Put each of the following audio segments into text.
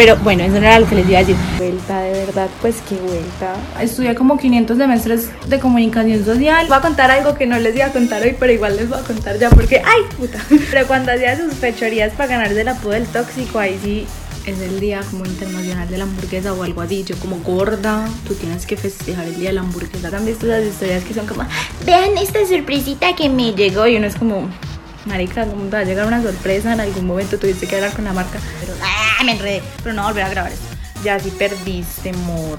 Pero bueno, eso no era lo que les iba a decir. Vuelta, de verdad, pues qué vuelta. Estudié como 500 semestres de comunicación social. Voy a contar algo que no les iba a contar hoy, pero igual les voy a contar ya porque, ¡ay, puta! Pero cuando hacía sus fechorías para ganarse el apodo del tóxico, ahí sí es el día como internacional de la hamburguesa o algo así. Yo como gorda, tú tienes que festejar el día de la hamburguesa. ¿Han visto esas historias que son como, vean esta sorpresita que me llegó? Y uno es como, marica, ¿cómo te va a llegar una sorpresa? En algún momento tuviste que hablar con la marca. Pero, ¡ah, me enredé! Pero no volver a grabar eso. Ya sí perdiste, amor.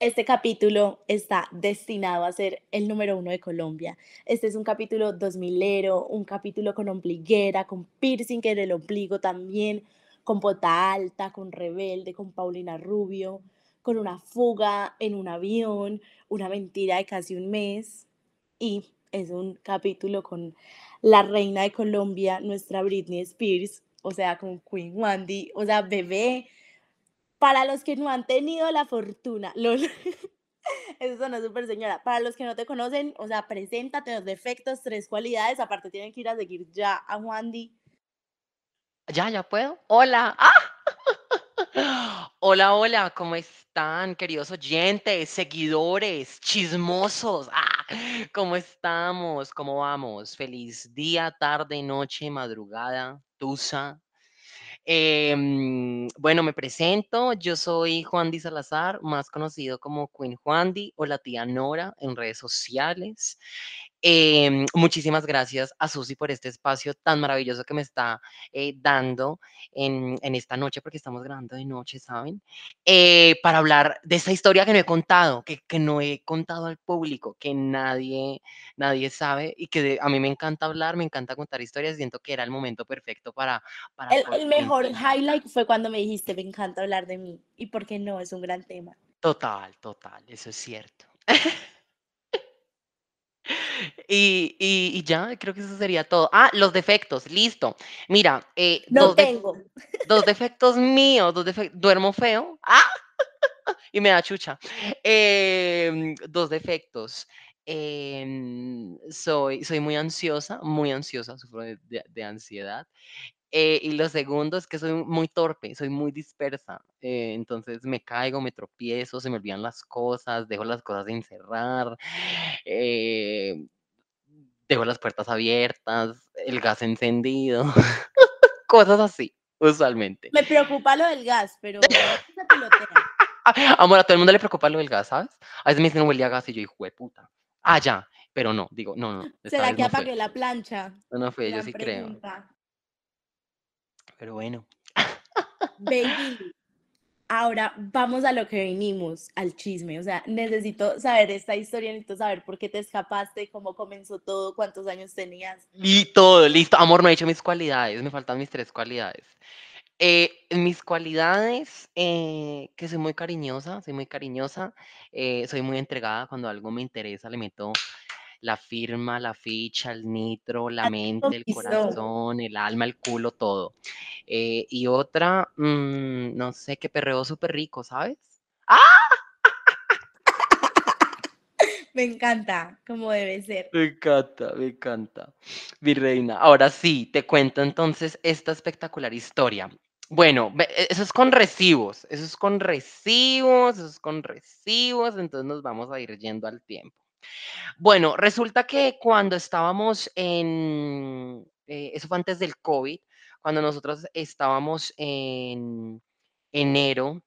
Este capítulo está destinado a ser el número uno de Colombia. Este es un capítulo 2000ero, un capítulo con ombliguera, con piercing en el ombligo también, con bota alta, con rebelde, con Paulina Rubio, con una fuga en un avión, una mentira de casi un mes. Y es un capítulo con la reina de Colombia, nuestra Britney Spears, o sea, con Queen Wandy, o sea, bebé para los que no han tenido la fortuna, lol. Eso suena súper señora. Para los que no te conocen, o sea, preséntate los defectos, tres cualidades. Aparte, tienen que ir a seguir ya a Wandy. Ya, ya puedo. Hola. Hola, hola, ¿cómo están, queridos oyentes, seguidores, chismosos? ¡Ah! ¿Cómo estamos? ¿Cómo vamos? Feliz día, tarde, noche, madrugada, tusa, Em, bueno, me presento, yo soy Juan Di Salazar, más conocido como Queen Juan Di o la tía Nora en redes sociales. Em, muchísimas gracias a Susi por este espacio tan maravilloso que me está eh, dando en, esta noche, porque estamos grabando de noche, ¿saben? Eh, para hablar de esta historia que no he contado, que, que, no he contado al público, que nadie, nadie sabe y que a mí me encanta hablar, me encanta contar historias. Siento que era el momento perfecto para... para el, el mejor highlight fue cuando me dijiste, me encanta hablar de mí. ¿Y por qué no? Es un gran tema. Total, total, eso es cierto. Y, y, ya, creo que eso sería todo. Ah, los defectos, listo. Mira, eh, no dos, tengo. dos defectos míos, dos defectos. Duermo feo. Ah, y me da chucha. Em, dos defectos. Em, soy, soy muy ansiosa, muy ansiosa, sufro de ansiedad. Eh, y lo segundo es que soy muy torpe, soy muy dispersa. Eh, entonces me caigo, me tropiezo, se me olvidan las cosas, dejo las cosas de encerrar, eh, dejo las puertas abiertas, el gas encendido, cosas así, usualmente. Me preocupa lo del gas, pero Amor, a todo el mundo le preocupa lo del gas, ¿sabes? A veces me dicen huele a gas y yo, hijo de puta. Ah, ya, pero no, digo, no, no. ¿Será que apagué la plancha? No, no fue, yo sí creo. Pero bueno. Baby, ahora vamos a lo que venimos, al chisme. O sea, necesito saber esta historia, necesito saber por qué te escapaste, cómo comenzó todo, cuántos años tenías. Y todo, listo. Amor, no he dicho mis cualidades, me faltan mis tres cualidades. Eh, mis cualidades, eh, que soy muy cariñosa, soy muy cariñosa, eh, soy muy entregada cuando algo me interesa, le meto la firma, la ficha, el nitro, la mente, el corazón, el alma, el culo, todo. Eh, y otra, mm, no sé, que perreo súper rico, ¿sabes? ¡Ah! Me encanta, como debe ser. Me encanta, me encanta. Mi reina. Ahora sí, te cuento entonces esta espectacular historia. Bueno, e, eso es con recibos, eso es con recibos, eso es con recibos, entonces nos vamos a ir yendo al tiempo. Bueno, resulta que cuando estábamos en, eh, eso fue antes del COVID, cuando nosotros estábamos en enero,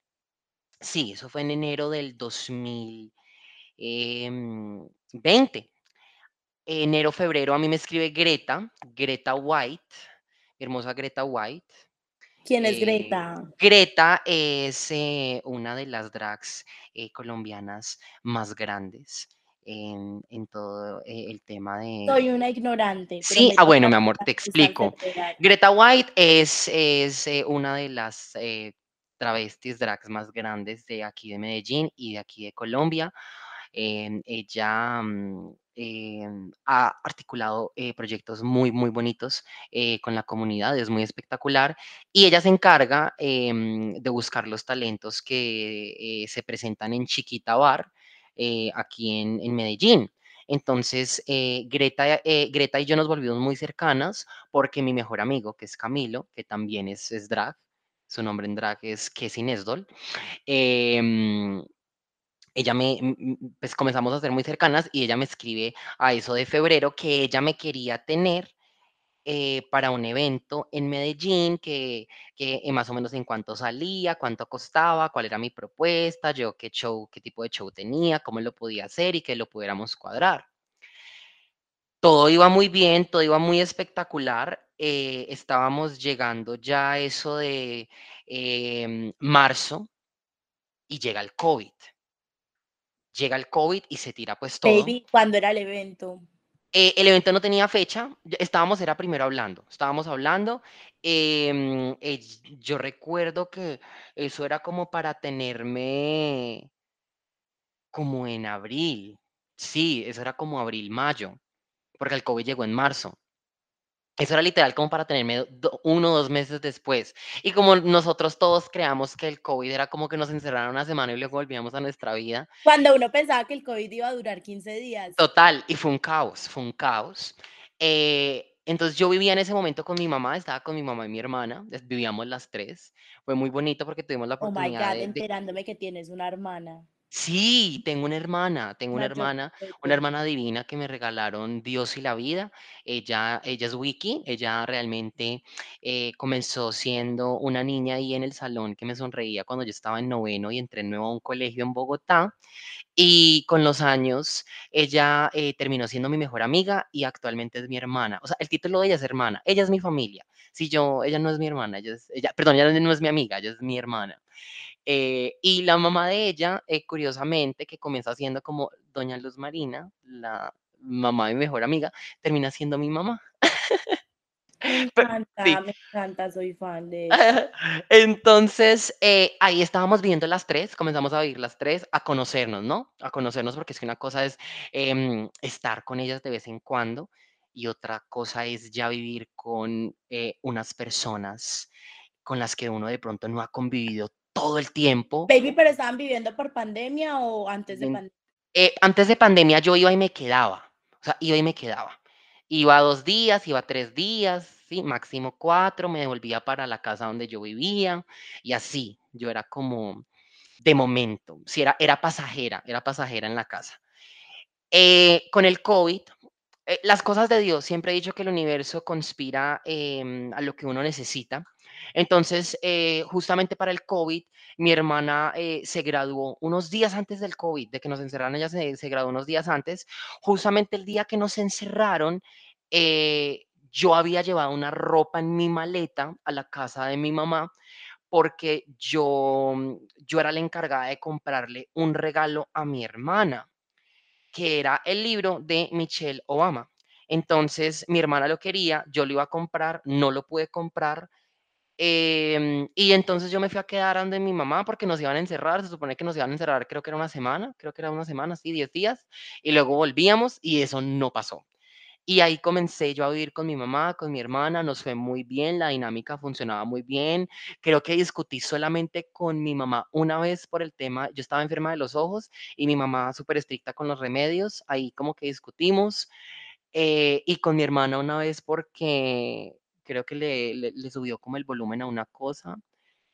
sí, eso fue en enero del 2020, em, enero, febrero, a mí me escribe Greta, Greta White, hermosa Greta White. ¿Quién es Greta? Eh, Greta es eh, una de las drags colombianas más grandes en, todo eh, el tema de... Soy una ignorante. Sí, ah, bueno, mi amor, te explico. Greta White es, es eh, una de las eh, travestis drags más grandes de aquí de Medellín y de aquí de Colombia. Em, ella em, ha articulado proyectos muy, muy bonitos con la comunidad, es muy espectacular. Y ella se encarga em, de buscar los talentos que se presentan en Chiquita Bar eh, aquí en, Medellín. Entonces, eh, Greta, eh, Greta y yo nos volvimos muy cercanas porque mi mejor amigo, que es Camilo, que también es, drag, su nombre en drag es Kessie Nesdol. Em, ella me, pues comenzamos a ser muy cercanas y ella me escribe a eso de febrero que ella me quería tener eh, para un evento en Medellín, que, que eh, más o menos en cuánto salía, cuánto costaba, cuál era mi propuesta, yo qué show, qué tipo de show tenía, cómo lo podía hacer y que lo pudiéramos cuadrar. Todo iba muy bien, todo iba muy espectacular. eh, estábamos llegando ya a eso de em, marzo y llega el COVID. Llega el COVID y se tira pues todo. Baby, ¿cuándo era el evento? Eh, el evento no tenía fecha, estábamos, era primero hablando, estábamos hablando. em, eh, yo recuerdo que eso era como para tenerme como en abril. Sí, eso era como abril, mayo, porque el COVID llegó en marzo. Eso era literal como para tenerme uno o dos meses después. Y como nosotros todos creamos que el COVID era como que nos encerraron una semana y luego volvíamos a nuestra vida, Cuando uno pensaba que el COVID iba a durar 15 días. Total, y fue un caos, fue un caos. Eh, entonces yo vivía en ese momento con mi mamá, estaba con mi mamá y mi hermana, vivíamos las tres. Fue muy bonito porque tuvimos la Oh my oportunidad God, de, de- enterándome que tienes una hermana. Sí, tengo una hermana, tengo una yo hermana, una hermana divina que me regalaron Dios y la vida. Ella, ella es Wiki, ella realmente eh, comenzó siendo una niña ahí en el salón que me sonreía cuando yo estaba en noveno y entré nuevo a un colegio en Bogotá. Y con los años, ella eh, terminó siendo mi mejor amiga y actualmente es mi hermana. O sea, el título de ella es hermana. Ella es mi familia. Si yo, ella no es mi hermana, ella es, ella, perdón, ella no es mi amiga, ella es mi hermana. Eh, y la mamá de ella, eh, curiosamente, que comienza siendo como Doña Luz Marina, la mamá de mi mejor amiga, termina siendo mi mamá. Me encanta, sí. me encanta, soy fan de eso. Entonces, eh, ahí estábamos viendo las tres, comenzamos a vivir las tres, a conocernos, ¿no? A conocernos porque es que una cosa es em, estar con ellas de vez en cuando y otra cosa es ya vivir con eh, unas personas con las que uno de pronto no ha convivido todo el tiempo. Baby, pero estaban viviendo por pandemia o antes de pandemia? Eh, antes de pandemia yo iba y me quedaba, o sea, iba y me quedaba. Iba dos días, iba tres días, sí, máximo cuatro, me devolvía para la casa donde yo vivía y así, yo era como de momento, sí, era, era pasajera, era pasajera en la casa. Eh, con el COVID, eh, las cosas de Dios, siempre he dicho que el universo conspira em, a lo que uno necesita. Entonces, eh, justamente para el COVID, mi hermana eh, se graduó unos días antes del COVID, de que nos encerraran, ella se, graduó unos días antes. Justamente el día que nos encerraron, eh, yo había llevado una ropa en mi maleta a la casa de mi mamá porque yo, yo era la encargada de comprarle un regalo a mi hermana que era el libro de Michelle Obama. Entonces, mi hermana lo quería, yo lo iba a comprar, no lo pude comprar. Em, y entonces yo me fui a quedar donde mi mamá porque nos iban a encerrar, se supone que nos iban a encerrar, creo que era una semana, creo que era una semana, sí, 10 días, y luego volvíamos y eso no pasó. Y ahí comencé yo a vivir con mi mamá, con mi hermana, nos fue muy bien, la dinámica funcionaba muy bien. Creo que discutí solamente con mi mamá una vez por el tema, yo estaba enferma de los ojos y mi mamá súper estricta con los remedios, ahí como que discutimos. eh, y con mi hermana una vez porque creo que le, le, subió como el volumen a una cosa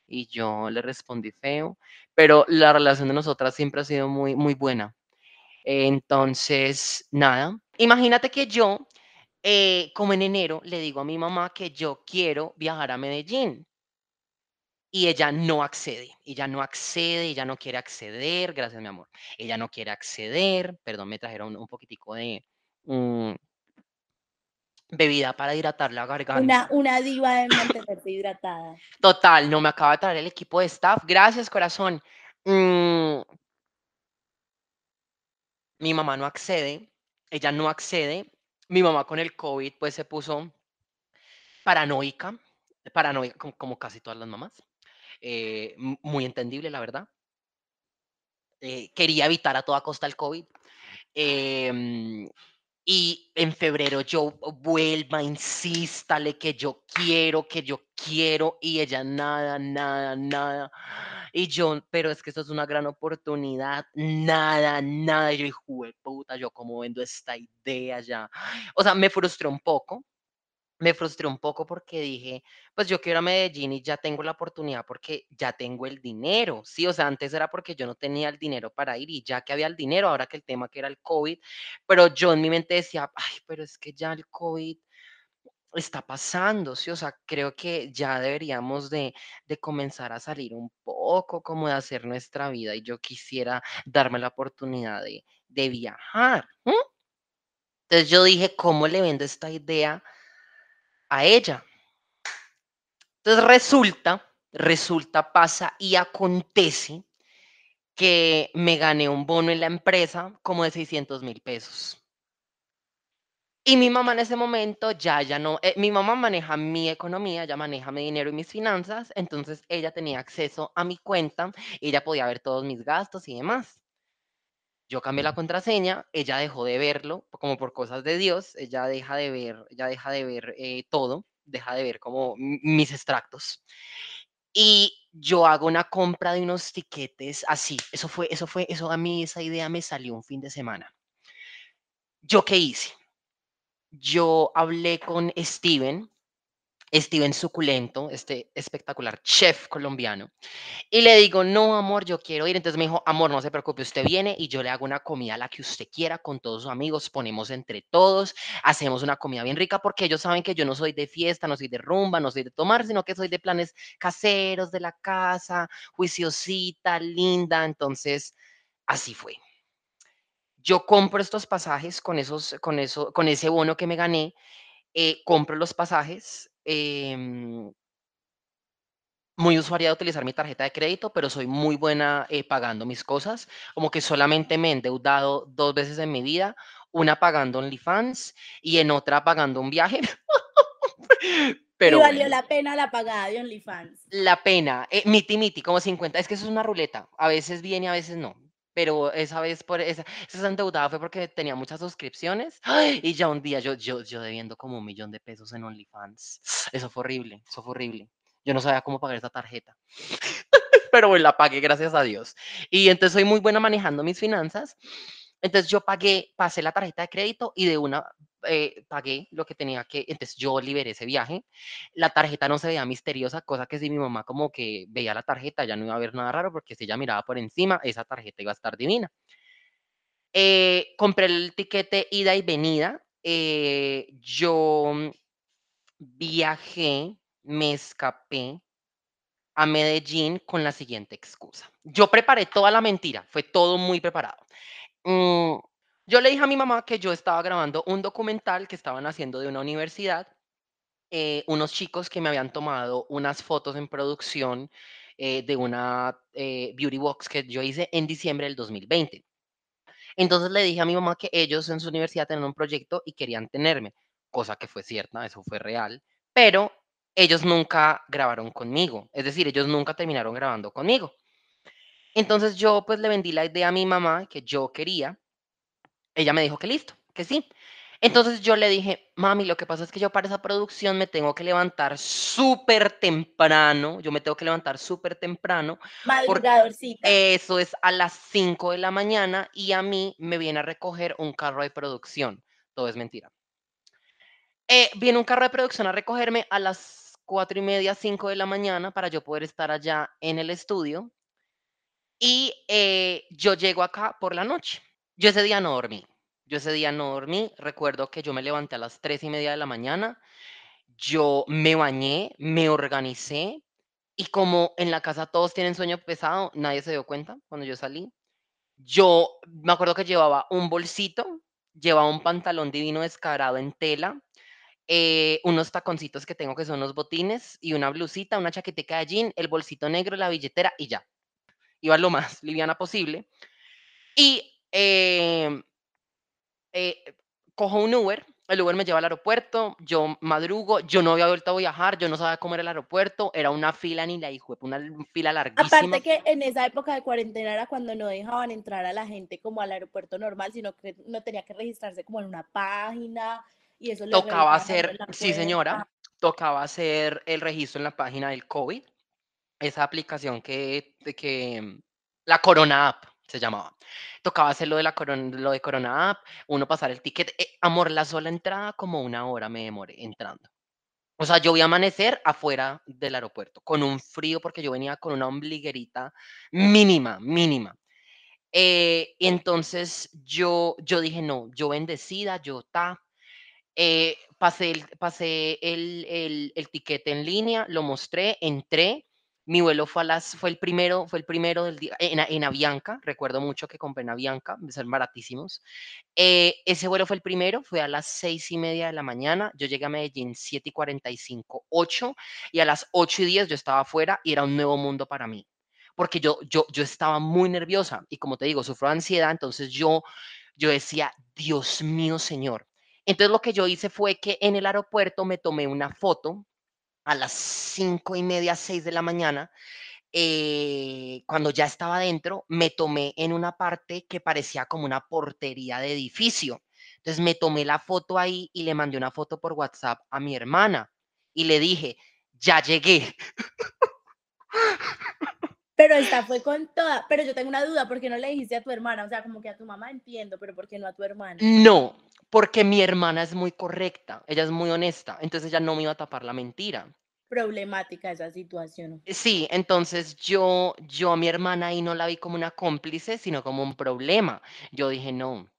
y yo le respondí feo, pero la relación de nosotras siempre ha sido muy, muy buena. Entonces, nada, imagínate que yo, eh, como en enero, le digo a mi mamá que yo quiero viajar a Medellín y ella no accede, ella no accede, ella no quiere acceder, gracias mi amor, ella no quiere acceder, perdón, me trajeron un poquitico de mm, bebida para hidratar la garganta. Una, una diva de mantenerse hidratada. Total, no me acaba de traer el equipo de staff, gracias corazón. Mm, mi mamá no accede, ella no accede, mi mamá con el COVID pues se puso paranoica, paranoica como, como casi todas las mamás, eh, muy entendible la verdad. Eh, quería evitar a toda costa el COVID. em, y en febrero yo vuelva, insístale que yo quiero, que yo quiero, y ella nada, nada, nada. Y yo, pero es que esto es una gran oportunidad, nada, nada. Y yo, hijo de puta, yo cómo vendo esta idea ya. O sea, me frustré un poco, Me frustré un poco porque dije, pues yo quiero a Medellín y ya tengo la oportunidad porque ya tengo el dinero, ¿sí? O sea, antes era porque yo no tenía el dinero para ir y ya que había el dinero, ahora que el tema que era el COVID, pero yo en mi mente decía, ay, pero es que ya el COVID está pasando, ¿sí? O sea, creo que ya deberíamos de, de comenzar a salir un poco como de hacer nuestra vida y yo quisiera darme la oportunidad de, de viajar. Entonces yo dije, ¿cómo le vendo esta idea a ella? Entonces resulta, resulta, pasa y acontece que me gané un bono en la empresa como de 600 mil pesos. Y mi mamá en ese momento ya, ya no, eh, mi mamá maneja mi economía, ya maneja mi dinero y mis finanzas, entonces ella tenía acceso a mi cuenta ella podía ver todos mis gastos y demás. Yo cambié la contraseña, ella dejó de verlo, como por cosas de Dios, ella deja de ver, ella deja de ver eh, todo, deja de ver como mis extractos. Y yo hago una compra de unos tiquetes así. Eso fue, eso fue, eso a mí esa idea me salió un fin de semana. ¿Yo qué hice? Yo hablé con Steven, Steven Suculento, este espectacular chef colombiano, y le digo, no, amor, yo quiero ir. Entonces me dijo, amor, no se preocupe, usted viene y yo le hago una comida a la que usted quiera con todos sus amigos, ponemos entre todos, hacemos una comida bien rica porque ellos saben que yo no soy de fiesta, no soy de rumba, no soy de tomar, sino que soy de planes caseros de la casa, juiciosita, linda. Entonces, así fue. Yo compro estos pasajes con esos, con eso, con ese bono que me gané, eh, compro los pasajes. Em, muy usuaria de utilizar mi tarjeta de crédito, pero soy muy buena eh, pagando mis cosas. Como que solamente me he endeudado dos veces en mi vida, una pagando OnlyFans y en otra pagando un viaje. Y Pero valió bueno, la pena la pagada de OnlyFans. la pena, eh, miti miti, como 50, es que eso es una ruleta, a veces viene, a veces no. Pero esa vez por esa, esa endeudada fue porque tenía muchas suscripciones ¡ay! y ya un día yo, yo, yo debiendo como un millón de pesos en OnlyFans. Eso fue horrible, eso fue horrible. Yo no sabía cómo pagar esa tarjeta. pero bueno, la pagué, gracias a Dios. Y entonces soy muy buena manejando mis finanzas. Entonces yo pagué, pasé la tarjeta de crédito y de una eh, pagué lo que tenía que, entonces yo liberé ese viaje. La tarjeta no se veía misteriosa, cosa que si mi mamá como que veía la tarjeta ya no iba a ver nada raro porque si ella miraba por encima, esa tarjeta iba a estar divina. Eh, compré el tiquete ida y venida. eh, yo viajé, me escapé a Medellín con la siguiente excusa. Yo preparé toda la mentira, fue todo muy preparado. Mm, yo le dije a mi mamá que yo estaba grabando un documental que estaban haciendo de una universidad, eh, unos chicos que me habían tomado unas fotos en producción eh, de una eh, beauty box que yo hice en diciembre del 2020. Entonces le dije a mi mamá que ellos en su universidad tenían un proyecto y querían tenerme, cosa que fue cierta, eso fue real, pero ellos nunca grabaron conmigo, es decir, ellos nunca terminaron grabando conmigo. Entonces yo pues le vendí la idea a mi mamá que yo quería, ella me dijo que listo, que sí. Entonces yo le dije, mami, lo que pasa es que yo para esa producción me tengo que levantar súper temprano, yo me tengo que levantar súper temprano Madrugadorcita. eso es a las 5 de la mañana y a mí me viene a recoger un carro de producción. Todo es mentira. Eh, viene un carro de producción a recogerme a las 4 y media, 5 de la mañana para yo poder estar allá en el estudio y eh, yo llego acá por la noche. Yo ese día no dormí. Yo ese día no dormí. Recuerdo que yo me levanté a las 3 y media de la mañana. Yo me bañé, me organicé y como en la casa todos tienen sueño pesado, nadie se dio cuenta cuando yo salí. Yo me acuerdo que llevaba un bolsito, llevaba un pantalón divino descarado en tela, eh, unos taconcitos que tengo que son unos botines y una blusita, una chaqueteca de jean, el bolsito negro, la billetera y ya. Iba lo más liviana posible. Y em, eh, cojo un Uber, el Uber me lleva al aeropuerto, yo madrugo, yo no había vuelto a viajar, yo no sabía cómo era el aeropuerto, era una fila ni la hijo, una fila larguísima. Aparte que en esa época de cuarentena era cuando no dejaban entrar a la gente como al aeropuerto normal, sino que no tenía que registrarse como en una página y eso Tocaba hacer, sí señora, tocaba hacer el registro en la página del COVID, esa aplicación que, que la Corona App se llamaba. Tocaba hacer lo de la Corona, lo de Corona App, uno pasar el ticket. eh, amor, la sola entrada como una hora me demoré entrando. O sea, yo vi amanecer afuera del aeropuerto, con un frío, porque yo venía con una ombliguerita mínima, mínima. Eh, entonces yo, yo dije, no, yo bendecida, yo ta, eh, pasé el, pasé el, el, el en línea, lo mostré, entré. Mi vuelo fue, a las, fue el primero, fue el primero del día en, en Avianca. Recuerdo mucho que compré en Avianca, son baratísimos. Eh, ese vuelo fue el primero, fue a las seis y media de la mañana. Yo llegué a Medellín 7 y 45, 8, y a las 8 y 10 yo estaba afuera y era un nuevo mundo para mí. Porque yo, yo, yo estaba muy nerviosa y como te digo, sufro de ansiedad, entonces yo, yo decía, Dios mío, Señor. Entonces lo que yo hice fue que en el aeropuerto me tomé una foto a las cinco y media, seis de la mañana, eh, cuando ya estaba dentro, me tomé en una parte que parecía como una portería de edificio. Entonces me tomé la foto ahí y le mandé una foto por WhatsApp a mi hermana y le dije, ya llegué. Pero esta fue con toda, pero yo tengo una duda, ¿por qué no le dijiste a tu hermana? O sea, como que a tu mamá entiendo, pero ¿por qué no a tu hermana? No, porque mi hermana es muy correcta, ella es muy honesta, entonces ella no me iba a tapar la mentira. Problemática esa situación. Sí, entonces yo, yo a mi hermana ahí no la vi como una cómplice, sino como un problema. Yo dije, no,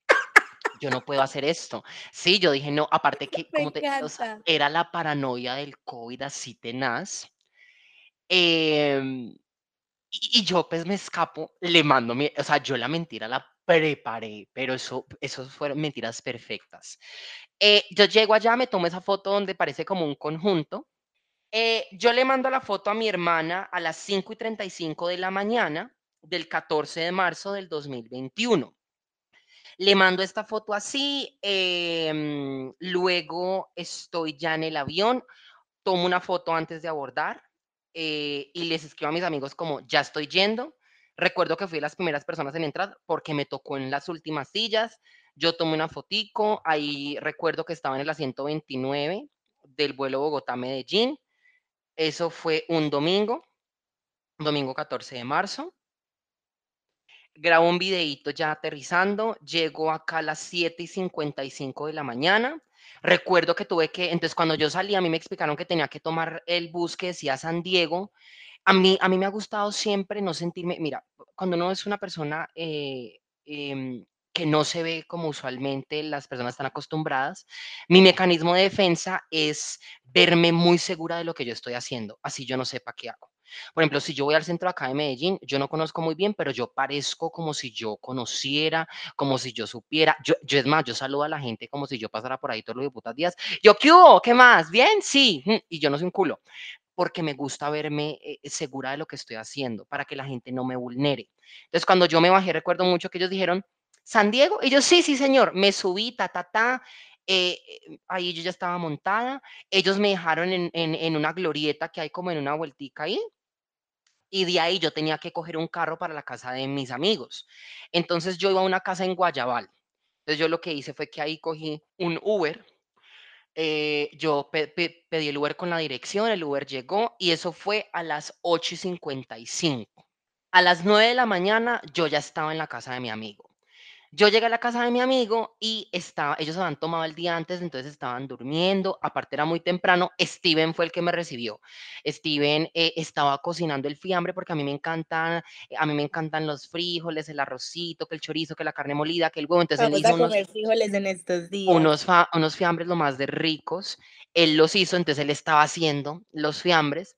yo no puedo hacer esto. Sí, yo dije, no, aparte que, como te, o sea, era la paranoia del COVID así tenaz. em, y, y yo pues me escapo, le mando mi, o sea, yo la mentira la preparé, pero eso, eso fueron mentiras perfectas. Eh, yo llego allá, me tomo esa foto donde parece como un conjunto. Eh, yo le mando la foto a mi hermana a las 5 y 35 de la mañana del 14 de marzo del 2021. Le mando esta foto así, em, luego estoy ya en el avión, tomo una foto antes de abordar eh, y les escribo a mis amigos como ya estoy yendo. Recuerdo que fui de las primeras personas en entrar porque me tocó en las últimas sillas. Yo tomé una fotico, ahí recuerdo que estaba en el asiento 29 del vuelo Bogotá-Medellín. Eso fue un domingo, domingo 14 de marzo. Grabo un videíto ya aterrizando, llego acá a las 7 y 55 de la mañana. Recuerdo que tuve que, entonces cuando yo salí, a mí me explicaron que tenía que tomar el bus que decía San Diego. A mí, a mí me ha gustado siempre no sentirme, mira, cuando uno es una persona eh, em, que no se ve como usualmente las personas están acostumbradas, mi mecanismo de defensa es verme muy segura de lo que yo estoy haciendo, así yo no sepa qué hago. Por ejemplo, si yo voy al centro acá de Medellín, yo no conozco muy bien, pero yo parezco como si yo conociera, como si yo supiera. Yo, yo es más, yo saludo a la gente como si yo pasara por ahí todos los putas días. Yo, ¿qué hubo? ¿Qué más? ¿Bien? Sí. mm, Y yo no soy un culo, porque me gusta verme eh, segura de lo que estoy haciendo, para que la gente no me vulnere. Entonces, cuando yo me bajé, recuerdo mucho que ellos dijeron, San Diego, y yo, sí, sí, señor, me subí, ta, ta, ta. eh, eh, ahí yo ya estaba montada. Ellos me dejaron en, en, en una glorieta que hay como en una vueltica ahí y de ahí yo tenía que coger un carro para la casa de mis amigos. Entonces yo iba a una casa en Guayabal. Entonces yo lo que hice fue que ahí cogí un Uber. Eh, yo pe- pe- pedí el Uber con la dirección, el Uber llegó y eso fue a las 8 y 55. A las 9 de la mañana yo ya estaba en la casa de mi amigo. Yo llegué a la casa de mi amigo y estaba, ellos habían tomado el día antes, entonces estaban durmiendo, aparte era muy temprano, Steven fue el que me recibió. Steven eh, estaba cocinando el fiambre porque a mí me encantan, a mí me encantan los frijoles, el arrocito, que el chorizo, que la carne molida, que el huevo, entonces él Vamos hizo a unos, comer frijoles en estos días. unos, fa- unos fiambres lo más de ricos, él los hizo, entonces él estaba haciendo los fiambres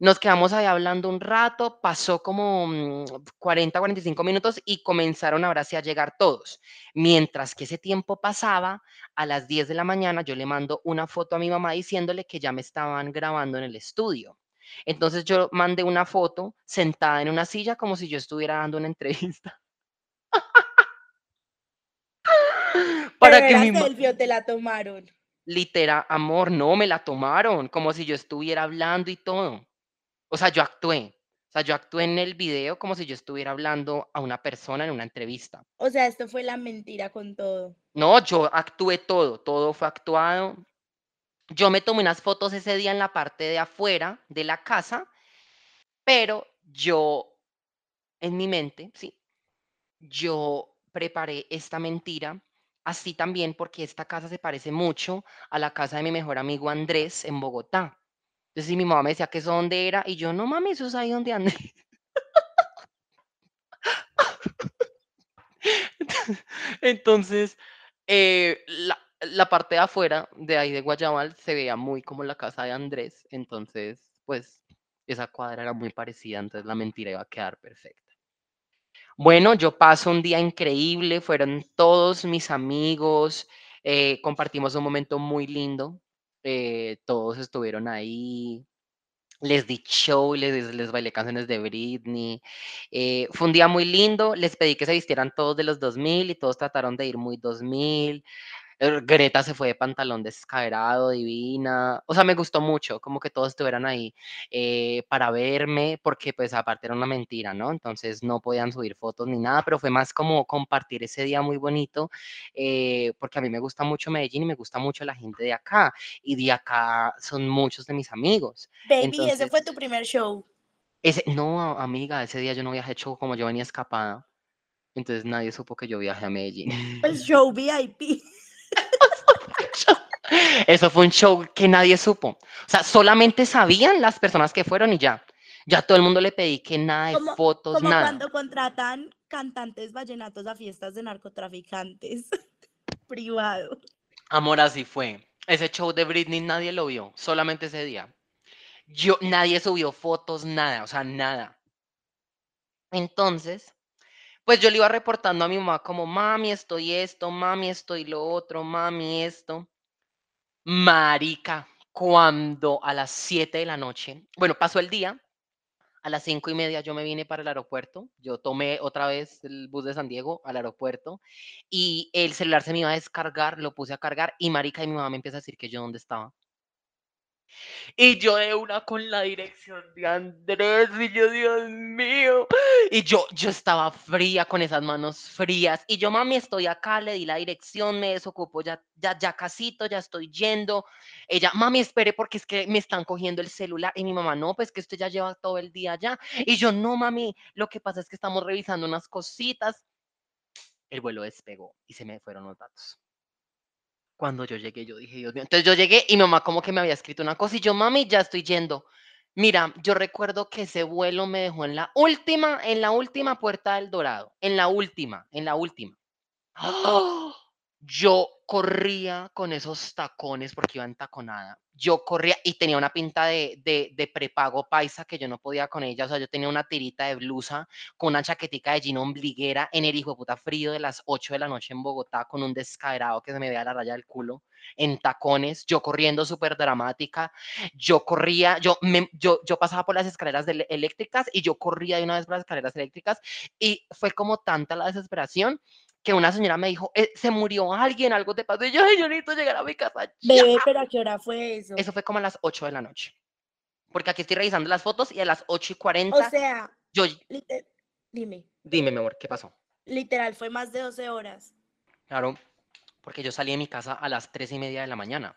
nos quedamos ahí hablando un rato, pasó como mm, 40, 45 minutos y comenzaron ahora sí a llegar todos. Mientras que ese tiempo pasaba, a las 10 de la mañana yo le mando una foto a mi mamá diciéndole que ya me estaban grabando en el estudio. Entonces yo mandé una foto sentada en una silla como si yo estuviera dando una entrevista Pero para que mi te la tomaron. literal, amor, no me la tomaron, como si yo estuviera hablando y todo. O sea, yo actué. O sea, yo actué en el video como si yo estuviera hablando a una persona en una entrevista. O sea, esto fue la mentira con todo. No, yo actué todo, todo fue actuado. Yo me tomé unas fotos ese día en la parte de afuera de la casa, pero yo, en mi mente, sí, yo preparé esta mentira así también porque esta casa se parece mucho a la casa de mi mejor amigo Andrés en Bogotá. Entonces, mi mamá me decía que eso dónde era, y yo, no mami, eso es ahí donde Andrés. Entonces, eh, la, la parte de afuera de ahí de Guayabal se veía muy como la casa de Andrés, entonces, pues, esa cuadra era muy parecida, entonces la mentira iba a quedar perfecta. Bueno, yo paso un día increíble, fueron todos mis amigos, eh, compartimos un momento muy lindo, eh, todos estuvieron ahí, les di show, les, les bailé canciones de Britney. eh, fue un día muy lindo, les pedí que se vistieran todos de los 2000 y todos trataron de ir muy 2000. Eh, Greta se fue de pantalón descaderado, divina. O sea, me gustó mucho, como que todos estuvieran ahí eh, para verme, porque pues aparte era una mentira, ¿no? Entonces no podían subir fotos ni nada, pero fue más como compartir ese día muy bonito, eh, porque a mí me gusta mucho Medellín y me gusta mucho la gente de acá, y de acá son muchos de mis amigos. Baby, ese fue tu primer show. ese, no, amiga, ese día yo no había hecho como yo venía escapada, entonces nadie supo que yo viajé a Medellín. El show VIP. Eso fue un show que nadie supo. O sea, solamente sabían las personas que fueron y ya. Ya todo el mundo le pedí que nada de Como, fotos, como nada. cuando contratan cantantes vallenatos a fiestas de narcotraficantes privado. Amor, así fue. Ese show de Britney nadie lo vio, solamente ese día. Yo, nadie subió fotos, nada, o sea, nada. Entonces, pues yo le iba reportando a mi mamá como, mami, estoy esto, mami, estoy lo otro, mami, esto. Marica, cuando a las 7 de la noche, bueno, pasó el día, a las cinco y media yo me vine para el aeropuerto, yo tomé otra vez el bus de San Diego al aeropuerto y el celular se me iba a descargar, lo puse a cargar y marica y mi mamá me empieza a decir que yo dónde estaba. Y yo de una con la dirección de Andrés, y yo, Dios mío. Y yo, yo estaba fría, con esas manos frías. Y yo, mami, estoy acá, le di la dirección, me desocupo, ya, ya, ya casito, ya estoy yendo. Ella, mami, espere, porque es que me están cogiendo el celular. Y mi mamá, no, pues que usted ya lleva todo el día allá. Y yo, no, mami, lo que pasa es que estamos revisando unas cositas. El vuelo despegó y se me fueron los datos. Cuando yo llegué, yo dije, Dios mío. Entonces yo llegué y mi mamá como que me había escrito una cosa y yo, mami, ya estoy yendo. Mira, yo recuerdo que ese vuelo me dejó en la última, en la última puerta del Dorado, en la última, en la última. ¡Ah! Yo corría con esos tacones porque iba en taconada. Yo corría y tenía una pinta de, de, de prepago paisa que yo no podía con ella. O sea, yo tenía una tirita de blusa con una chaquetica de jean ombliguera en el hijo de puta frío de las 8 de la noche en Bogotá con un descaderado que se me veía la raya del culo en tacones, yo corriendo súper dramática, yo corría, yo, me, yo, yo pasaba por las escaleras de- eléctricas y yo corría de una vez por las escaleras eléctricas y fue como tanta la desesperación que una señora me dijo, "Eh, se murió alguien, algo te pasó, y yo, "Ay, yo necesito llegar a mi casa ya". Bebé, pero ¿a qué hora fue eso? Eso fue como a las 8 de la noche. Porque aquí estoy revisando las fotos y a las 8 y O 40, sea, yo, dime, dime, mi amor, ¿qué pasó? literal fue más de 12 horas. Claro, porque yo salí de mi casa a las 3 y media de la mañana.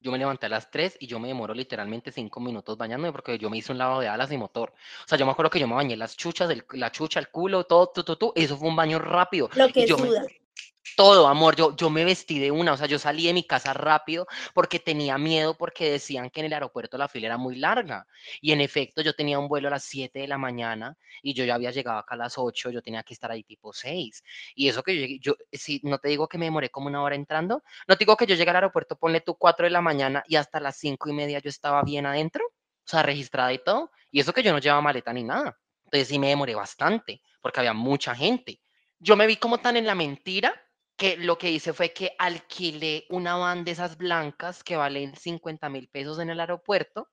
Yo me levanté a las 3 y yo me demoro literalmente 5 minutos bañándome porque yo me hice un lavado de alas y motor. O sea, yo me acuerdo que yo me bañé las chuchas, el- la chucha, el culo, todo, todo, todo, todo. Eso fue un baño rápido. Lo Y que yo me, suda. Todo, amor, yo, yo me vestí de una, o sea, yo salí de mi casa rápido porque tenía miedo porque decían que en el aeropuerto la fila era muy larga. Y en efecto, yo tenía un vuelo a las 7 de la mañana y yo ya había llegado acá a las 8, yo tenía que estar ahí tipo 6. Y eso que yo yo, si no te digo que me demoré como una hora entrando, no te digo que yo llegué al aeropuerto, ponle tú 4 de la mañana y hasta las 5 y media yo estaba bien adentro, o sea, registrada y todo. Y eso que yo no llevaba maleta ni nada. Entonces sí me demoré bastante porque había mucha gente. Yo me vi como tan en la mentira que lo que hice fue que alquilé una van de esas blancas que valen 50 mil pesos en el aeropuerto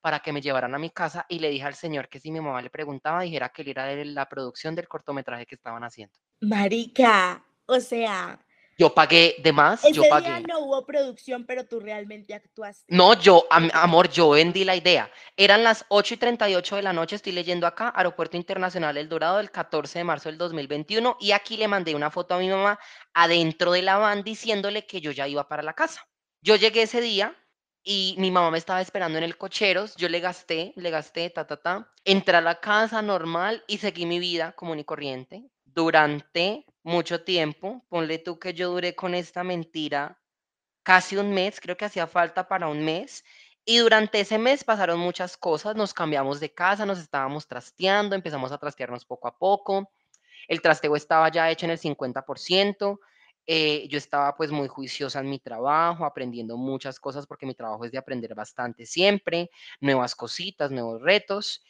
para que me llevaran a mi casa y le dije al señor que si mi mamá le preguntaba, dijera que él era de la producción del cortometraje que estaban haciendo. Marica, o sea, Yo pagué de más, ese yo día pagué. no hubo producción, pero tú realmente actuaste. No, yo, am- amor, yo vendí la idea. Eran las 8 y 38 de la noche, estoy leyendo acá, Aeropuerto Internacional El Dorado, del 14 de marzo del 2021, y aquí le mandé una foto a mi mamá adentro de la van diciéndole que yo ya iba para la casa. Yo llegué ese día y mi mamá me estaba esperando en el cocheros, yo le gasté, le gasté, ta, ta, ta. Entré a la casa normal y seguí mi vida común y corriente durante mucho tiempo. Ponle tú que yo duré con esta mentira casi un mes, creo que hacía falta para un mes. Y durante ese mes pasaron muchas cosas, nos cambiamos de casa, nos estábamos trasteando, empezamos a trastearnos poco a poco. El trasteo estaba ya hecho en el 50%. eh, yo estaba pues muy juiciosa en mi trabajo, aprendiendo muchas cosas porque mi trabajo es de aprender bastante siempre, nuevas cositas, nuevos retos.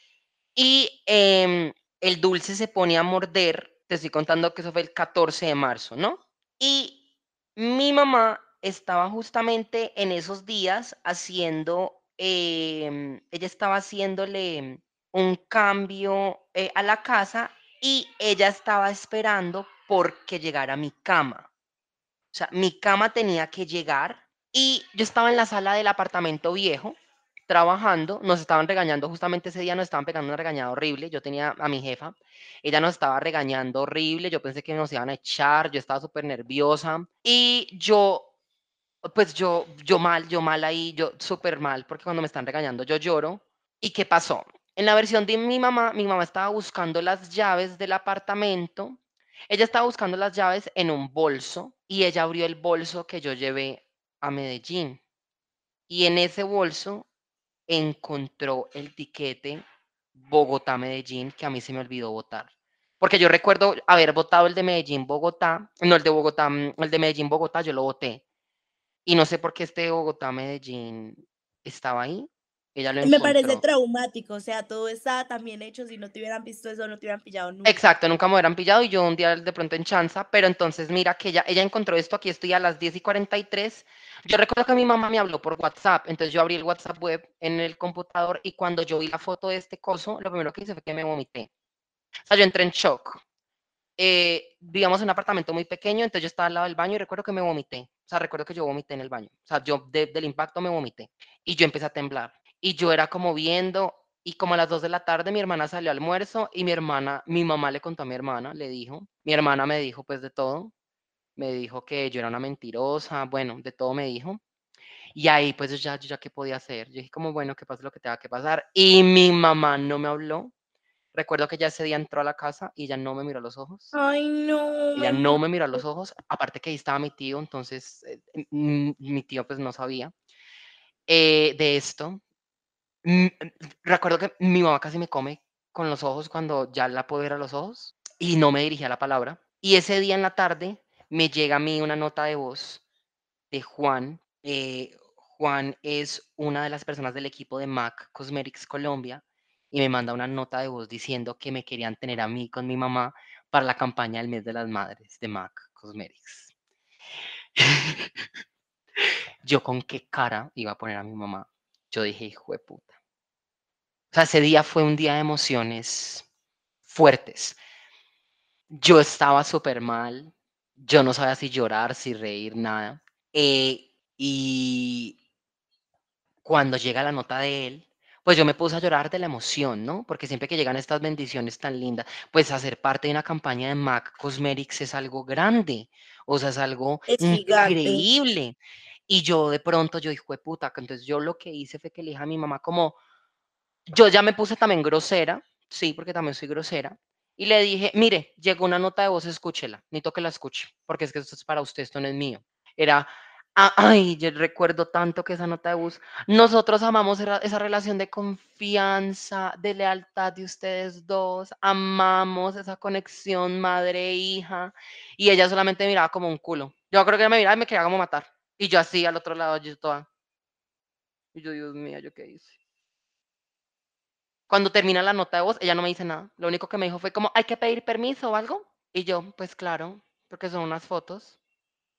Y em, el dulce se pone a morder, te estoy contando que eso fue el 14 de marzo, ¿no? Y mi mamá estaba justamente en esos días haciendo, em, ella estaba haciéndole un cambio eh, a la casa y ella estaba esperando porque llegara mi cama. O sea, mi cama tenía que llegar y yo estaba en la sala del apartamento viejo trabajando, nos estaban regañando, justamente ese día nos estaban pegando una regañada horrible, yo tenía a mi jefa, ella nos estaba regañando horrible, yo pensé que nos iban a echar, yo estaba súper nerviosa y yo, pues yo, yo mal, yo mal ahí, yo súper mal, porque cuando me están regañando yo lloro. ¿Y qué pasó? En la versión de mi mamá, mi mamá estaba buscando las llaves del apartamento, ella estaba buscando las llaves en un bolso y ella abrió el bolso que yo llevé a Medellín. Y en ese bolso encontró el tiquete Bogotá-Medellín que a mí se me olvidó votar. Porque yo recuerdo haber votado el de Medellín-Bogotá, no el de Bogotá, mm, el de Medellín-Bogotá, yo lo voté. Y no sé por qué este Bogotá-Medellín estaba ahí. Ella lo Me parece traumático, o sea, todo está también hecho, si no te hubieran visto eso, no te hubieran pillado nunca. Exacto, nunca me hubieran pillado y yo un día de pronto en chanza, pero entonces mira que ella, ella encontró esto, aquí estoy a las 10 y 43. Yo recuerdo que mi mamá me habló por WhatsApp, entonces yo abrí el WhatsApp web en el computador y cuando yo vi la foto de este coso, lo primero que hice fue que me vomité. O sea, yo entré en shock. Eh, vivíamos en un apartamento muy pequeño, entonces yo estaba al lado del baño y recuerdo que me vomité. O sea, recuerdo que yo vomité en el baño. O sea, yo de- del impacto me vomité y yo empecé a temblar. Y yo era como viendo y como a las 2 de la tarde mi hermana salió al almuerzo y mi hermana, mi mamá le contó a mi hermana, le dijo, mi hermana me dijo pues de todo, me dijo que yo era una mentirosa, bueno, de todo me dijo. Y ahí pues yo ya, yo ya qué podía hacer. Yo dije como, bueno, que pase lo que tenga que pasar. Y mi mamá no me habló. Recuerdo que ya ese día entró a la casa y ella no me miró a los ojos. Ay, no. Me no me miró a los ojos, aparte que ahí estaba mi tío, entonces eh, m- mi tío pues no sabía eh, de esto. Mm, Recuerdo que mi mamá casi me come con los ojos cuando ya la puedo ver a los ojos y no me dirigía la palabra. Y ese día en la tarde me llega a mí una nota de voz de Juan. eh, Juan es una de las personas del equipo de MAC Cosmetics Colombia y me manda una nota de voz diciendo que me querían tener a mí con mi mamá para la campaña del mes de las madres de MAC Cosmetics. Yo con qué cara iba a poner a mi mamá. Yo dije, hijo de puta. O sea, ese día fue un día de emociones fuertes. Yo estaba súper mal. Yo no sabía si llorar, si reír, nada. Eh, y cuando llega la nota de él, pues yo me puse a llorar de la emoción, ¿no? Porque siempre que llegan estas bendiciones tan lindas, pues hacer parte de una campaña de MAC Cosmetics es algo grande, o sea, es algo Es gigante. increíble. Y yo de pronto, yo hijo de puta, entonces yo lo que hice fue que le dije a mi mamá como, yo ya me puse también grosera, sí, porque también soy grosera, y le dije, mire, llegó una nota de voz, escúchela, necesito que la escuche, porque es que esto es para usted, esto no es mío. Era, "Ah, ay, yo recuerdo tanto que esa nota de voz, nosotros amamos esa, relación de confianza, de lealtad de ustedes dos, amamos esa conexión madre-hija, y ella solamente me miraba como un culo. Yo creo que ella me miraba y me quería como matar. Y yo así al otro lado, yo toda. Y yo, Dios mío, ¿yo qué hice? Cuando termina la nota de voz, ella no me dice nada. Lo único que me dijo fue como, ¿hay que pedir permiso o algo? Y yo, pues claro, porque son unas fotos.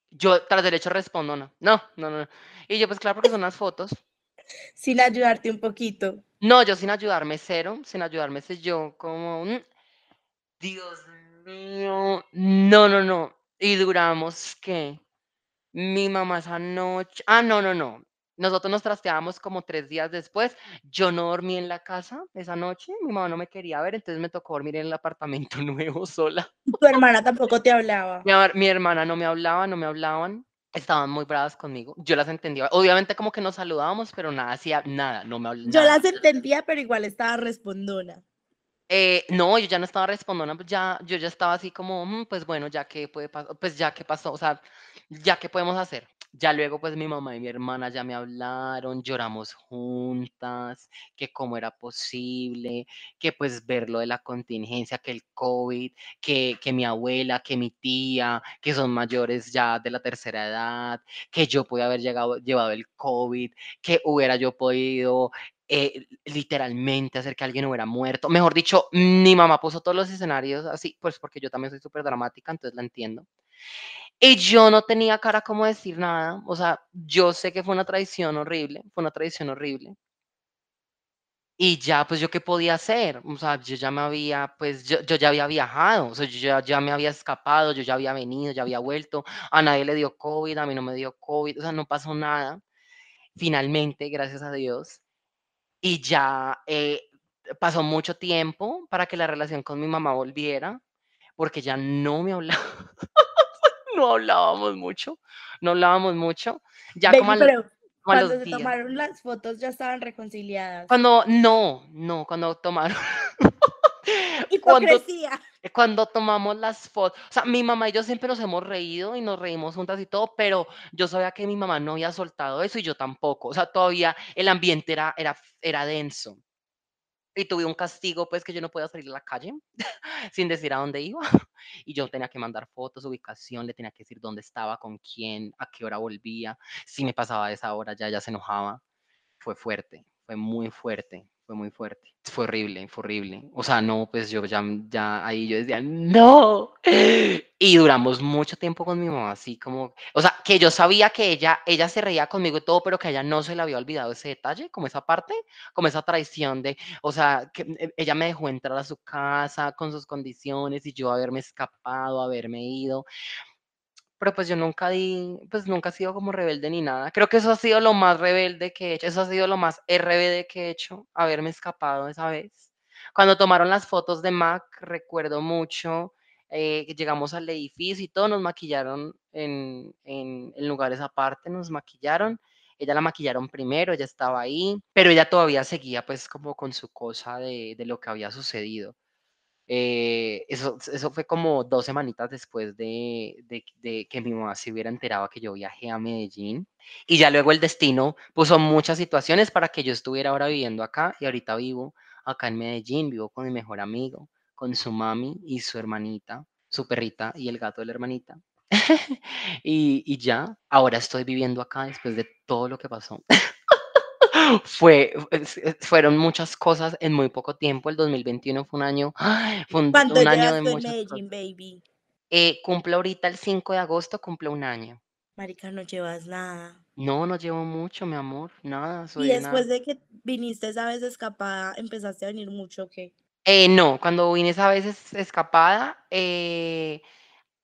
Yo tras derecho respondo, no, no, no, no. Y yo, pues claro, porque son unas fotos. Sin ayudarte un poquito. No, yo sin ayudarme cero, sin ayudarme sé yo como, mm, Dios mío, no, no, no. Y duramos, ¿qué? Mi mamá esa noche, ah, no, no, no. Nosotros nos trasteábamos como tres días después. Yo no dormí en la casa esa noche, mi mamá no me quería ver, entonces me tocó dormir en el apartamento nuevo sola. Tu hermana tampoco te hablaba. Mi, hermana no me hablaba, no me hablaban. Estaban muy bravas conmigo. Yo las entendía. Obviamente como que nos saludábamos, pero nada hacía nada, no me hablaban. Yo las entendía, pero igual estaba respondona. Eh, no, yo ya no estaba respondona, pues ya yo ya estaba así como, mm, pues bueno, ya que puede pasar, pues ya que pasó, o sea, ya qué podemos hacer. Ya luego, pues mi mamá y mi hermana ya me hablaron, lloramos juntas, que cómo era posible, que pues ver lo de la contingencia, que el COVID, que, que mi abuela, que mi tía, que son mayores ya de la tercera edad, que yo podía haber llegado, llevado el COVID, que hubiera yo podido eh, literalmente hacer que alguien hubiera muerto. Mejor dicho, mi mamá puso todos los escenarios así, pues porque yo también soy súper dramática, entonces la entiendo. Y yo no tenía cara como decir nada, o sea, yo sé que fue una traición horrible, fue una traición horrible. Y ya, pues yo qué podía hacer, o sea, yo ya me había, pues yo, yo ya había viajado, o sea, yo ya, ya me había escapado, yo ya había venido, ya había vuelto, a nadie le dio COVID, a mí no me dio COVID, o sea, no pasó nada, finalmente, gracias a Dios. Y ya, eh, pasó mucho tiempo para que la relación con mi mamá volviera, porque ya no me hablaba, no hablábamos mucho, no hablábamos mucho, ya como Baby, al pero como cuando los se días. tomaron las fotos ya estaban reconciliadas. Cuando no, no, cuando tomaron cuando Hipocresía. cuando tomamos las fotos, o sea, mi mamá y yo siempre nos hemos reído y nos reímos juntas y todo, pero yo sabía que mi mamá no había soltado eso y yo tampoco, o sea, todavía el ambiente era era era denso. Y tuve un castigo, pues, que yo no podía salir a la calle sin decir a dónde iba. Y yo tenía que mandar fotos, ubicación, le tenía que decir dónde estaba, con quién, a qué hora volvía. Si me pasaba esa hora, ya ella se enojaba. Fue fuerte, fue muy fuerte, fue muy fuerte. Fue horrible, fue horrible. O sea, no, pues yo ya, ya ahí yo decía, no. Y duramos mucho tiempo con mi mamá, así como, o sea, que yo sabía que ella, ella se reía conmigo y todo, pero que ella no se le había olvidado ese detalle, como esa parte, como esa traición de, o sea, que eh, ella me dejó entrar a su casa con sus condiciones y yo haberme escapado, haberme ido. Pero pues yo nunca di, pues nunca he sido como rebelde ni nada. Creo que eso ha sido lo más rebelde que he hecho, eso ha sido lo más RBD que he hecho, haberme escapado esa vez. Cuando tomaron las fotos de Mac, recuerdo mucho eh, llegamos al edificio y todo, nos maquillaron en, en, en lugares aparte, nos maquillaron. Ella la maquillaron primero, ella estaba ahí, pero ella todavía seguía pues como con su cosa de, de lo que había sucedido. Eh, eso, eso fue como dos semanitas después de, de, que mi mamá se hubiera enterado que yo viajé a Medellín. Y ya luego el destino puso muchas situaciones para que yo estuviera ahora viviendo acá y ahorita vivo acá en Medellín, vivo con mi mejor amigo, con su mami y su hermanita, su perrita y el gato de la hermanita. y, y ya, ahora estoy viviendo acá después de todo lo que pasó. Fue, fueron muchas cosas en muy poco tiempo. El 2021 fue un año, un, ¿Cuánto un año de muchas cosas. Medellín, baby? Eh, cumple ahorita el 5 de agosto, cumple un año. Marica, no llevas nada. No, no llevo mucho, mi amor, nada, Y soy después de que viniste esa vez escapada, empezaste a venir mucho, ¿o ¿qué? Eh, no, cuando vine esa vez es- escapada, eh,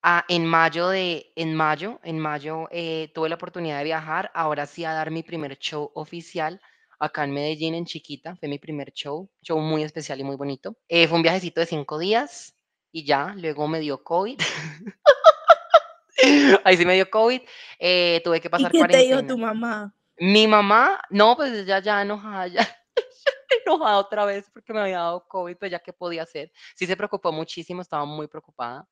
a- en mayo de, en mayo, en mayo eh, tuve la oportunidad de viajar, ahora sí a dar mi primer show oficial acá en Medellín, en Chiquita, fue mi primer show, show muy especial y muy bonito. Eh, fue un viajecito de cinco días y ya, luego me dio COVID. Ahí sí me dio COVID, eh, tuve que ¿Y pasar qué te dijo cuarentena. tu mamá? Mi mamá, no, pues ella ya enojada, ya, enojada otra vez porque me había dado COVID, pues ya qué podía hacer. Sí se preocupó muchísimo, estaba muy preocupada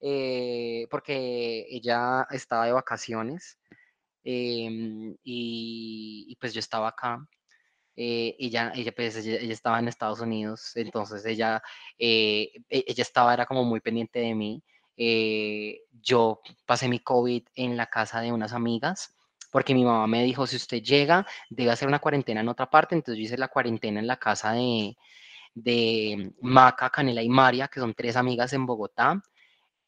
eh, porque ella estaba de vacaciones em, y, y, pues yo estaba acá. Eh, ella, ella, pues, ella, ella estaba en Estados Unidos, entonces ella, eh, e- ella estaba, era como muy pendiente de mí. eh, yo pasé mi COVID en la casa de unas amigas porque mi mamá me dijo, si usted llega, debe hacer una cuarentena en otra parte, entonces yo hice la cuarentena en la casa de, de Maca, Canela y María, que son tres amigas en Bogotá.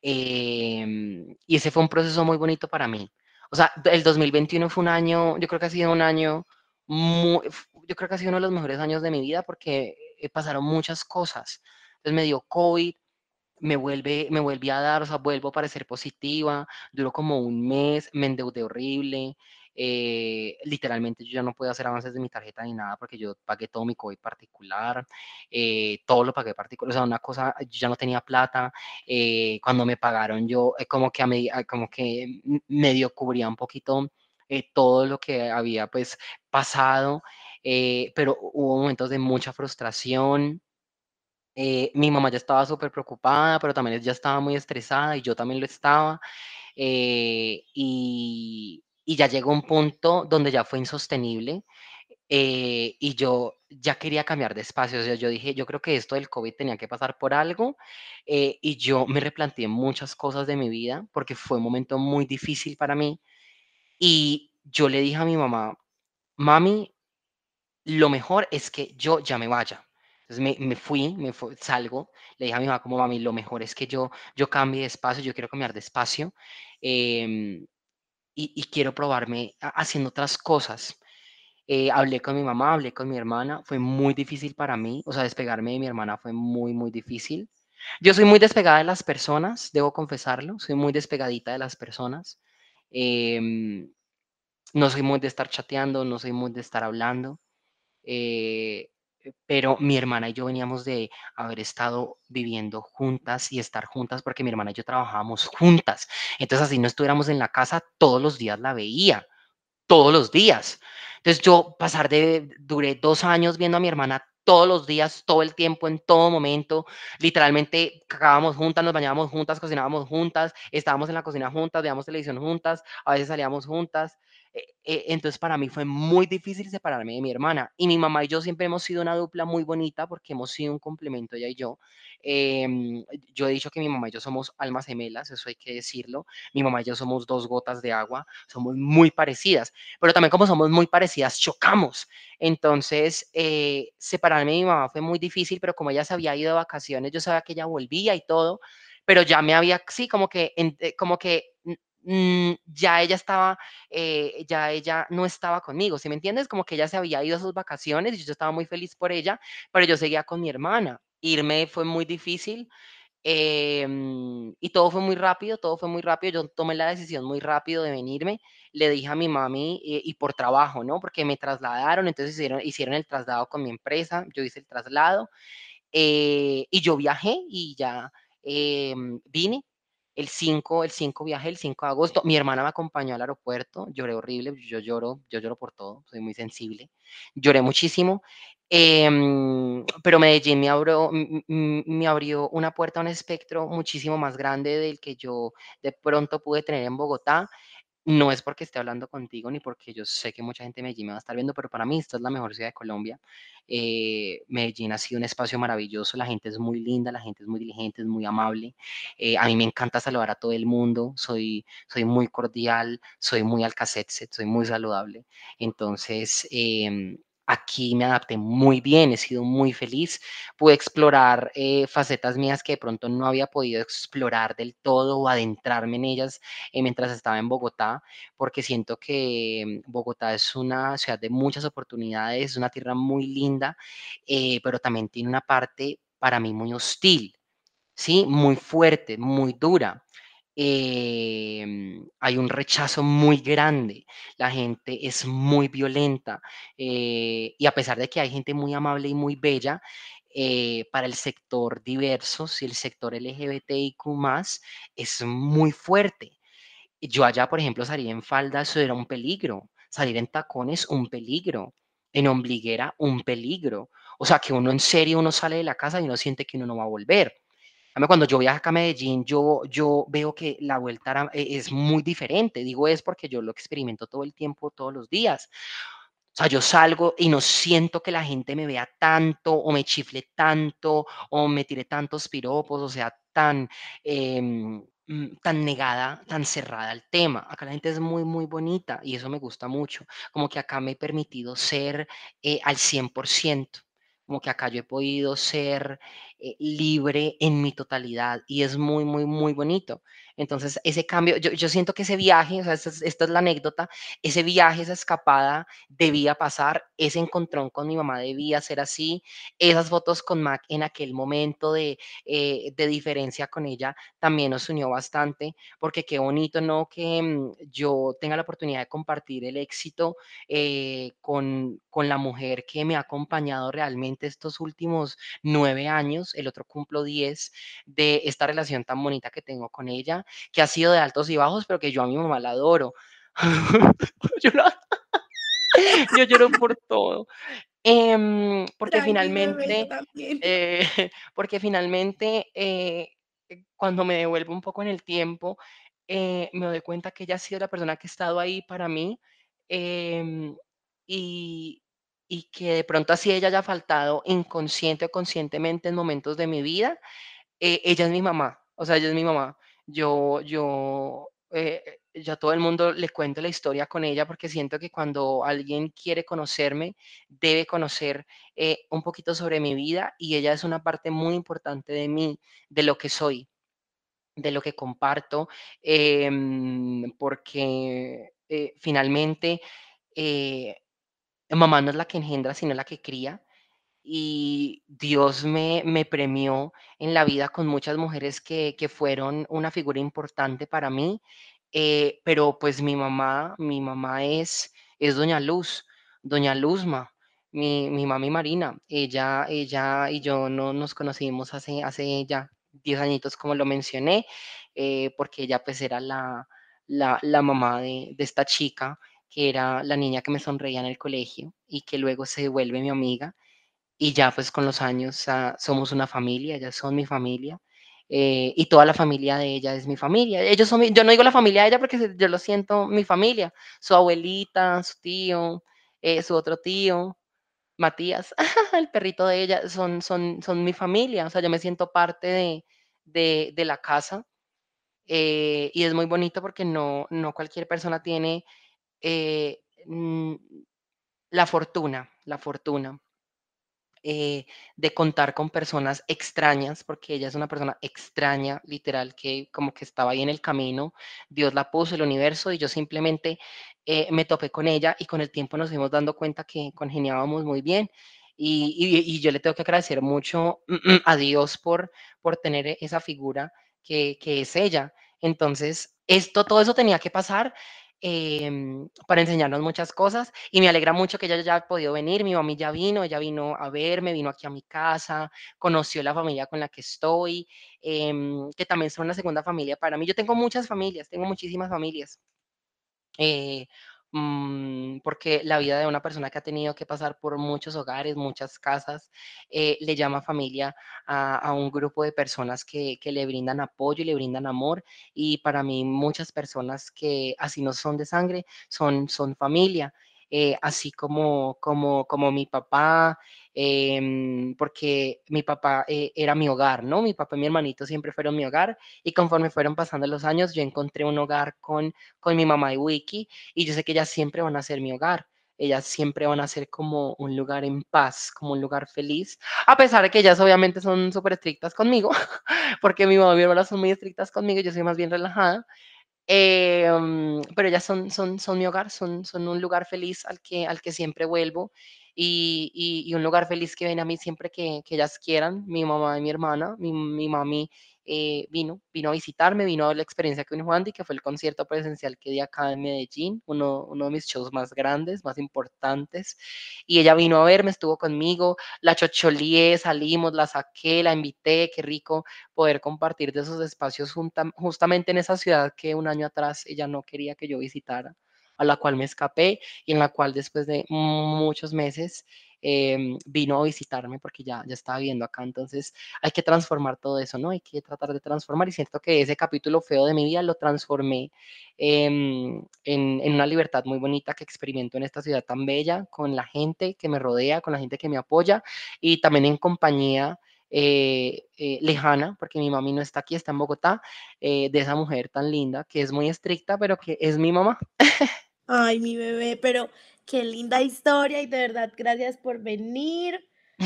Em, y ese fue un proceso muy bonito para mí. O sea, el 2021 fue un año, yo creo que ha sido un año muy, yo creo que ha sido uno de los mejores años de mi vida porque eh, pasaron muchas cosas. Entonces me dio COVID, me vuelve, me volví a dar, o sea, vuelvo a parecer positiva, duró como un mes, me endeudé horrible, eh, literalmente yo ya no puedo hacer avances de mi tarjeta ni nada porque yo pagué todo mi COVID particular, eh, todo lo pagué particular, o sea, una cosa, yo ya no tenía plata, eh, cuando me pagaron yo eh, como que a a- como que medio cubría un poquito eh, todo lo que había pues pasado, eh, pero hubo momentos de mucha frustración, Eh, mi mamá ya estaba súper preocupada, pero también ella estaba muy estresada y yo también lo estaba. eh, y, y ya llegó un punto donde ya fue insostenible eh, y yo ya quería cambiar de espacio. O sea, yo dije, yo creo que esto del COVID tenía que pasar por algo eh, y yo me replanteé muchas cosas de mi vida porque fue un momento muy difícil para mí y yo le dije a mi mamá, mami, lo mejor es que yo ya me vaya. Entonces me, me fui, me salgo, le dije a mi mamá como mami, lo mejor es que yo, yo cambie de espacio, yo quiero cambiar de espacio em, y, y quiero probarme haciendo otras cosas. Eh, hablé con mi mamá, hablé con mi hermana, fue muy difícil para mí, o sea, despegarme de mi hermana fue muy, muy difícil. Yo soy muy despegada de las personas, debo confesarlo, soy muy despegadita de las personas. em, no soy muy de estar chateando, no soy muy de estar hablando. Eh, pero mi hermana y yo veníamos de haber estado viviendo juntas y estar juntas porque mi hermana y yo trabajábamos juntas. Entonces, así no estuviéramos en la casa, todos los días la veía todos los días. Entonces yo pasar de, duré dos años viendo a mi hermana todos los días, todo el tiempo, en todo momento, literalmente cagábamos juntas, nos bañábamos juntas, cocinábamos juntas, estábamos en la cocina juntas, veíamos televisión juntas, a veces salíamos juntas. Eh, eh, entonces para mí fue muy difícil separarme de mi hermana y mi mamá y yo siempre hemos sido una dupla muy bonita porque hemos sido un complemento ella y yo. Em, yo he dicho que mi mamá y yo somos almas gemelas, eso hay que decirlo. Mi mamá y yo somos dos gotas de agua, somos muy parecidas pero también como somos muy parecidas, chocamos. Entonces, eh, separarme de mi mamá fue muy difícil, pero como ella se había ido de vacaciones, yo sabía que ella volvía y todo, pero ya me había, sí, como que, eh, como que mm, ya ella estaba, eh, ya ella no estaba conmigo, ¿sí me entiendes? Como que ella se había ido a sus vacaciones y yo estaba muy feliz por ella, pero yo seguía con mi hermana. Irme fue muy difícil Em, y todo fue muy rápido, todo fue muy rápido. Yo tomé la decisión muy rápido de venirme. Le dije a mi mami, eh, y por trabajo, ¿no? Porque me trasladaron, entonces hicieron, hicieron el traslado con mi empresa, yo hice el traslado, eh, y yo viajé y ya em, vine. El 5 el 5 viajé, el 5 de agosto. Mi hermana me acompañó al aeropuerto, lloré horrible, yo lloro, yo lloro por todo, soy muy sensible. Lloré muchísimo, em, pero Medellín me abrió, me abrió una puerta un espectro muchísimo más grande del que yo de pronto pude tener en Bogotá. No es porque esté hablando contigo, ni porque yo sé que mucha gente de Medellín me va a estar viendo, pero para mí esta es la mejor ciudad de Colombia. Eh, Medellín ha sido un espacio maravilloso, la gente es muy linda, la gente es muy diligente, es muy amable. Eh, a mí me encanta saludar a todo el mundo, soy, soy muy cordial, soy muy alcacetse, soy muy saludable. Entonces, em, aquí me adapté muy bien, he sido muy feliz, pude explorar eh, facetas mías que de pronto no había podido explorar del todo o adentrarme en ellas eh, mientras estaba en Bogotá, porque siento que mm, Bogotá es una ciudad de muchas oportunidades, es una tierra muy linda, eh, pero también tiene una parte para mí muy hostil, ¿sí? Muy fuerte, muy dura. Em, hay un rechazo muy grande, la gente es muy violenta eh, y a pesar de que hay gente muy amable y muy bella, eh, para el sector diverso, si el sector LGBTIQ+, es muy fuerte. Yo allá, por ejemplo, salir en falda, eso era un peligro. Salir en tacones, un peligro. En ombliguera, un peligro. O sea, que uno en serio, uno sale de la casa y uno siente que uno no va a volver. Cuando yo viajo acá a Medellín, yo, yo veo que la vuelta e- es muy diferente. Digo, es porque yo lo experimento todo el tiempo, todos los días. O sea, yo salgo y no siento que la gente me vea tanto o me chifle tanto o me tire tantos piropos, o sea, tan, mm, tan negada, tan cerrada al tema. Acá la gente es muy, muy bonita y eso me gusta mucho. Como que acá me he permitido ser eh, al 100%. Como que acá yo he podido ser eh, libre en mi totalidad y es muy, muy, muy bonito. Entonces, ese cambio, yo, yo siento que ese viaje, o sea, esta es, esta es la anécdota, ese viaje, esa escapada debía pasar, ese encontrón con mi mamá debía ser así, esas fotos con Mac en aquel momento de, eh, de diferencia con ella también nos unió bastante, porque qué bonito, ¿no? Que mm, yo tenga la oportunidad de compartir el éxito eh, con, con la mujer que me ha acompañado realmente estos últimos nueve años, el otro cumplo diez, de esta relación tan bonita que tengo con ella, que ha sido de altos y bajos, pero que yo a mi mamá la adoro. Yo la yo lloro por todo. Em, porque bebé, yo finalmente, también. eh, porque finalmente, eh, eh, cuando me devuelvo un poco en el tiempo, eh, me doy cuenta que ella ha sido la persona que ha estado ahí para mí, em, y y que de pronto así ella haya faltado inconsciente o conscientemente en momentos de mi vida, eh, ella es mi mamá, o sea, ella es mi mamá. Yo yo, eh, eh, yo a todo el mundo le cuento la historia con ella, porque siento que cuando alguien quiere conocerme, debe conocer, eh, un poquito sobre mi vida, y ella es una parte muy importante de mí, de lo que soy, de lo que comparto, em, porque, finalmente, eh, mamá no es la que engendra, sino la que cría. Y Dios me me premió en la vida con muchas mujeres que que fueron una figura importante para mí, eh, pero, pues, mi mamá mi mamá es es doña Luz, doña Luzma, mi mi mami Marina. Ella ella y yo no nos conocimos hace hace ya 10 añitos, como lo mencioné, eh, porque ella, pues, era la la la mamá de de esta chica, que era la niña que me sonreía en el colegio y que luego se vuelve mi amiga. Y ya, pues, con los años, ah, somos una familia, ellas son mi familia, eh, y toda la familia de ella es mi familia. Ellos son yo no digo la familia de ella porque yo lo siento mi familia, su abuelita, su tío, eh, su otro tío, Matías, el perrito de ella, son son son mi familia, o sea, yo me siento parte de de de la casa, eh, y es muy bonito porque no no cualquier persona tiene, eh, mm, la fortuna la fortuna eh, de contar con personas extrañas, porque ella es una persona extraña, literal, que como que estaba ahí en el camino, Dios la puso, el universo, y yo simplemente, eh, me topé con ella, y con el tiempo nos fuimos dando cuenta que congeniábamos muy bien. Y y yo le tengo que agradecer mucho a Dios por por tener e esa figura que que es ella. Entonces, esto todo eso tenía que pasar, em, para enseñarnos muchas cosas, y me alegra mucho que ella ya haya podido venir. Mi mami ya vino, ella vino a verme, vino aquí a mi casa, conoció la familia con la que estoy, em, que también son una segunda familia para mí. Yo tengo muchas familias, tengo muchísimas familias. Eh, porque la vida de una persona que ha tenido que pasar por muchos hogares, muchas casas, eh, le llama familia a a un grupo de personas que que le brindan apoyo y le brindan amor. Y para mí, muchas personas que así no son de sangre, son son familia, eh, así como como como mi papá, em, porque mi papá, eh, era mi hogar, ¿no? Mi papá y mi hermanito siempre fueron mi hogar, y conforme fueron pasando los años, yo encontré un hogar con con mi mamá y Wiki, y yo sé que ellas siempre van a ser mi hogar. Ellas siempre van a ser como un lugar en paz, como un lugar feliz, a pesar de que ellas obviamente son superestrictas conmigo, porque mi mamá y mi hermana son muy estrictas conmigo, yo soy más bien relajada. Em, pero ellas son son son mi hogar, son son un lugar feliz al que al que siempre vuelvo, y y y un lugar feliz que viene a mí siempre que ellas quieran, mi mamá y mi hermana. Mi mi mami, eh, vino vino a visitarme, vino a la experiencia con Juandi, que fue el concierto presencial que di acá en Medellín, uno uno de mis shows más grandes, más importantes. Y ella vino a verme, estuvo conmigo, la chocholié, salimos, la saqué, la invité, qué rico poder compartir de esos espacios justamente en esa ciudad que un año atrás ella no quería que yo visitara, a la cual me escapé, y en la cual después de muchos meses, em, vino a visitarme porque ya ya estaba viviendo acá. Entonces, hay que transformar todo eso, ¿no? Hay que tratar de transformar, y siento que ese capítulo feo de mi vida lo transformé, em, en en una libertad muy bonita que experimento en esta ciudad tan bella, con la gente que me rodea, con la gente que me apoya, y también en compañía, eh, eh, lejana, porque mi mami no está aquí, está en Bogotá, eh, de esa mujer tan linda, que es muy estricta, pero que es mi mamá. Ay, mi bebé, pero qué linda historia, y de verdad, gracias por venir,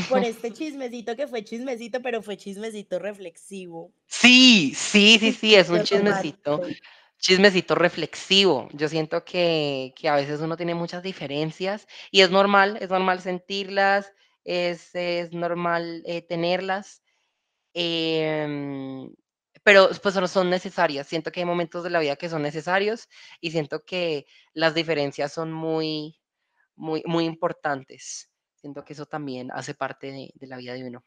por este chismecito que fue chismecito, pero fue chismecito reflexivo. Sí, sí, sí, sí, es un chismecito chismecito reflexivo. Yo siento que que a veces uno tiene muchas diferencias, y es normal, es normal sentirlas, es es normal, eh, tenerlas, em, pero, pues, solo son necesarias. Siento que hay momentos de la vida que son necesarios, y siento que las diferencias son muy muy muy importantes. Siento que eso también hace parte de de la vida de uno.